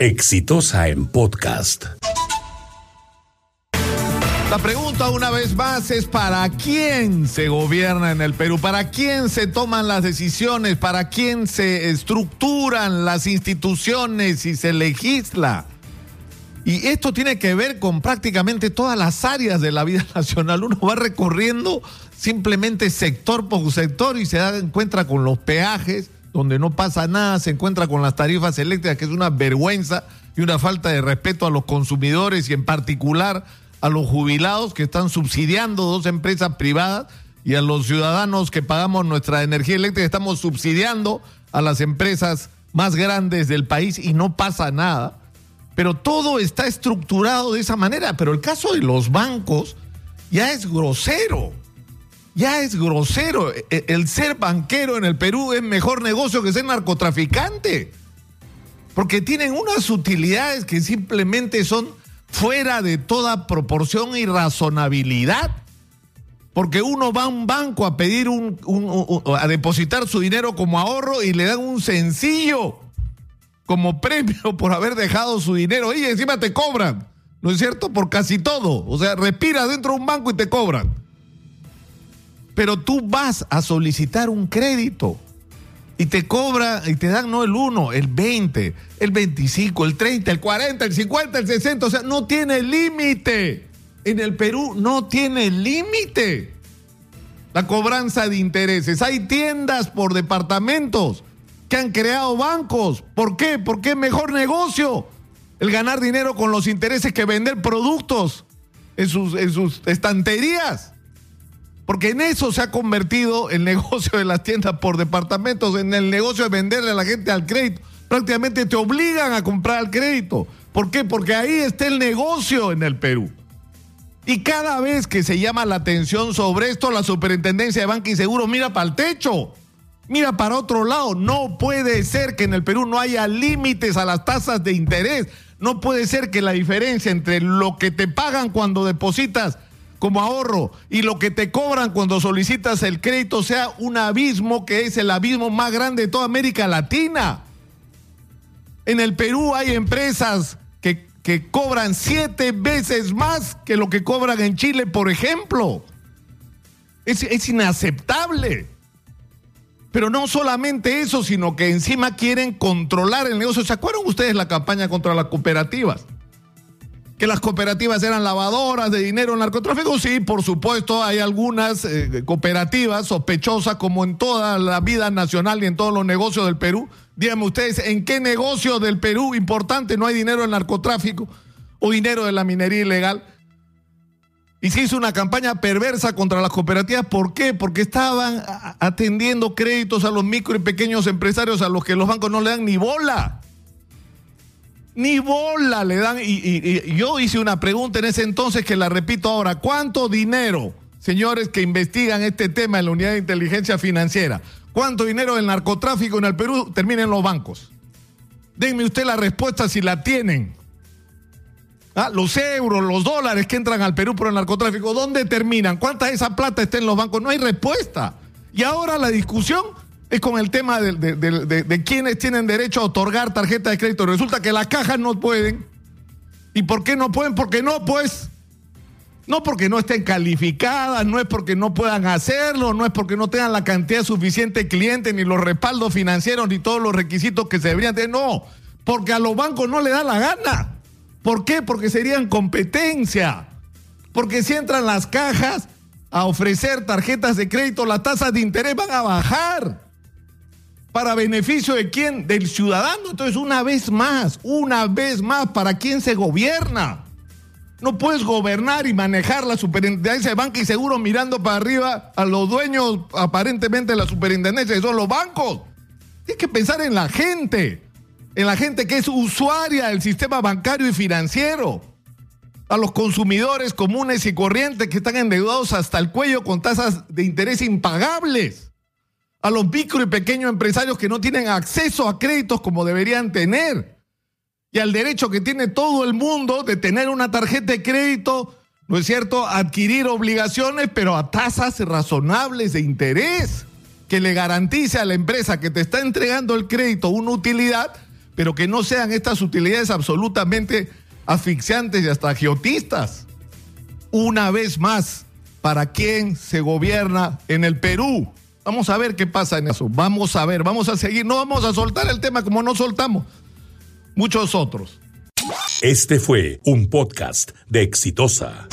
Exitosa en podcast. La pregunta una vez más es para quién se gobierna en el Perú, para quién se toman las decisiones, para quién se estructuran las instituciones y se legisla. Y esto tiene que ver con prácticamente todas las áreas de la vida nacional. Uno va recorriendo simplemente sector por sector y se da encuentra con los peajes, donde no pasa nada, se encuentra con las tarifas eléctricas, que es una vergüenza y una falta de respeto a los consumidores y en particular a los jubilados que están subsidiando dos empresas privadas y a los ciudadanos que pagamos nuestra energía eléctrica estamos subsidiando a las empresas más grandes del país y no pasa nada. Pero todo está estructurado de esa manera. Pero el caso de los bancos ya es grosero. Ya es grosero. E, e, el ser banquero en el Perú es mejor negocio que ser narcotraficante. Porque tienen unas utilidades que simplemente son fuera de toda proporción y razonabilidad. Porque uno va a un banco a pedir un, a depositar su dinero como ahorro y le dan un sencillo como premio por haber dejado su dinero y encima te cobran, ¿no es cierto? Por casi todo. O sea, respiras dentro de un banco y te cobran. Pero tú vas a solicitar un crédito y te cobra y te dan no el 1, el 20, el 25, el 30, el 40, el 50, el 60, o sea, no tiene límite. En el Perú no tiene límite la cobranza de intereses. Hay tiendas por departamentos que han creado bancos. ¿Por qué? Porque es mejor negocio el ganar dinero con los intereses que vender productos en sus, en sus estanterías. Porque en eso se ha convertido el negocio de las tiendas por departamentos, en el negocio de venderle a la gente al crédito. Prácticamente te obligan a comprar al crédito. ¿Por qué? Porque ahí está el negocio en el Perú. Y cada vez que se llama la atención sobre esto, la superintendencia de banca y seguros mira para el techo. Mira para otro lado. No puede ser que en el Perú no haya límites a las tasas de interés. No puede ser que la diferencia entre lo que te pagan cuando depositas como ahorro y lo que te cobran cuando solicitas el crédito sea un abismo que es el abismo más grande de toda América Latina. En el Perú hay empresas que, que cobran siete veces más que lo que cobran en Chile, por ejemplo. Es, es inaceptable. Pero no solamente eso, sino que encima quieren controlar el negocio. ¿Se acuerdan ustedes la campaña contra las cooperativas? Que las cooperativas eran lavadoras de dinero en narcotráfico. Sí, por supuesto, hay algunas eh, cooperativas sospechosas como en toda la vida nacional y en todos los negocios del Perú. Díganme ustedes, ¿en qué negocio del Perú importante no hay dinero en narcotráfico o dinero de la minería ilegal? Y se hizo una campaña perversa contra las cooperativas. ¿Por qué? Porque estaban atendiendo créditos a los micro y pequeños empresarios a los que los bancos no le dan ni bola. Ni bola le dan. Y, yo hice una pregunta en ese entonces que la repito ahora. ¿Cuánto dinero, señores que investigan este tema en la unidad de inteligencia financiera, cuánto dinero del narcotráfico en el Perú termina en los bancos? Denme usted la respuesta si la tienen. Ah, los euros, los dólares que entran al Perú por el narcotráfico, ¿dónde terminan? ¿Cuánta de esa plata está en los bancos? No hay respuesta. Y ahora la discusión es con el tema de, de, quienes tienen derecho a otorgar tarjeta de crédito. Resulta que las cajas no pueden. ¿Y por qué no pueden? Porque no, pues. No porque no estén calificadas, no es porque no puedan hacerlo, no es porque no tengan la cantidad suficiente de clientes, ni los respaldos financieros, ni todos los requisitos que se deberían tener. No, porque a los bancos no le da la gana. ¿Por qué? Porque serían competencia. Porque si entran las cajas a ofrecer tarjetas de crédito, las tasas de interés van a bajar. ¿Para beneficio de quién? Del ciudadano. Entonces, una vez más, una vez más, ¿para quién se gobierna? No puedes gobernar y manejar la superintendencia de banca y seguro mirando para arriba a los dueños aparentemente de la superintendencia, que son los bancos. Tienes que pensar en la gente, en la gente que es usuaria del sistema bancario y financiero, a los consumidores comunes y corrientes que están endeudados hasta el cuello con tasas de interés impagables a los micro y pequeños empresarios que no tienen acceso a créditos como deberían tener, y al derecho que tiene todo el mundo de tener una tarjeta de crédito, ¿no es cierto?, adquirir obligaciones, pero a tasas razonables de interés, que le garantice a la empresa que te está entregando el crédito una utilidad, pero que no sean estas utilidades absolutamente asfixiantes y hasta geotistas. Una vez más, ¿para quién se gobierna en el Perú? Vamos a ver qué pasa en eso. Vamos a ver, vamos a seguir. No vamos a soltar el tema como no soltamos muchos otros. Este fue un podcast de Exitosa.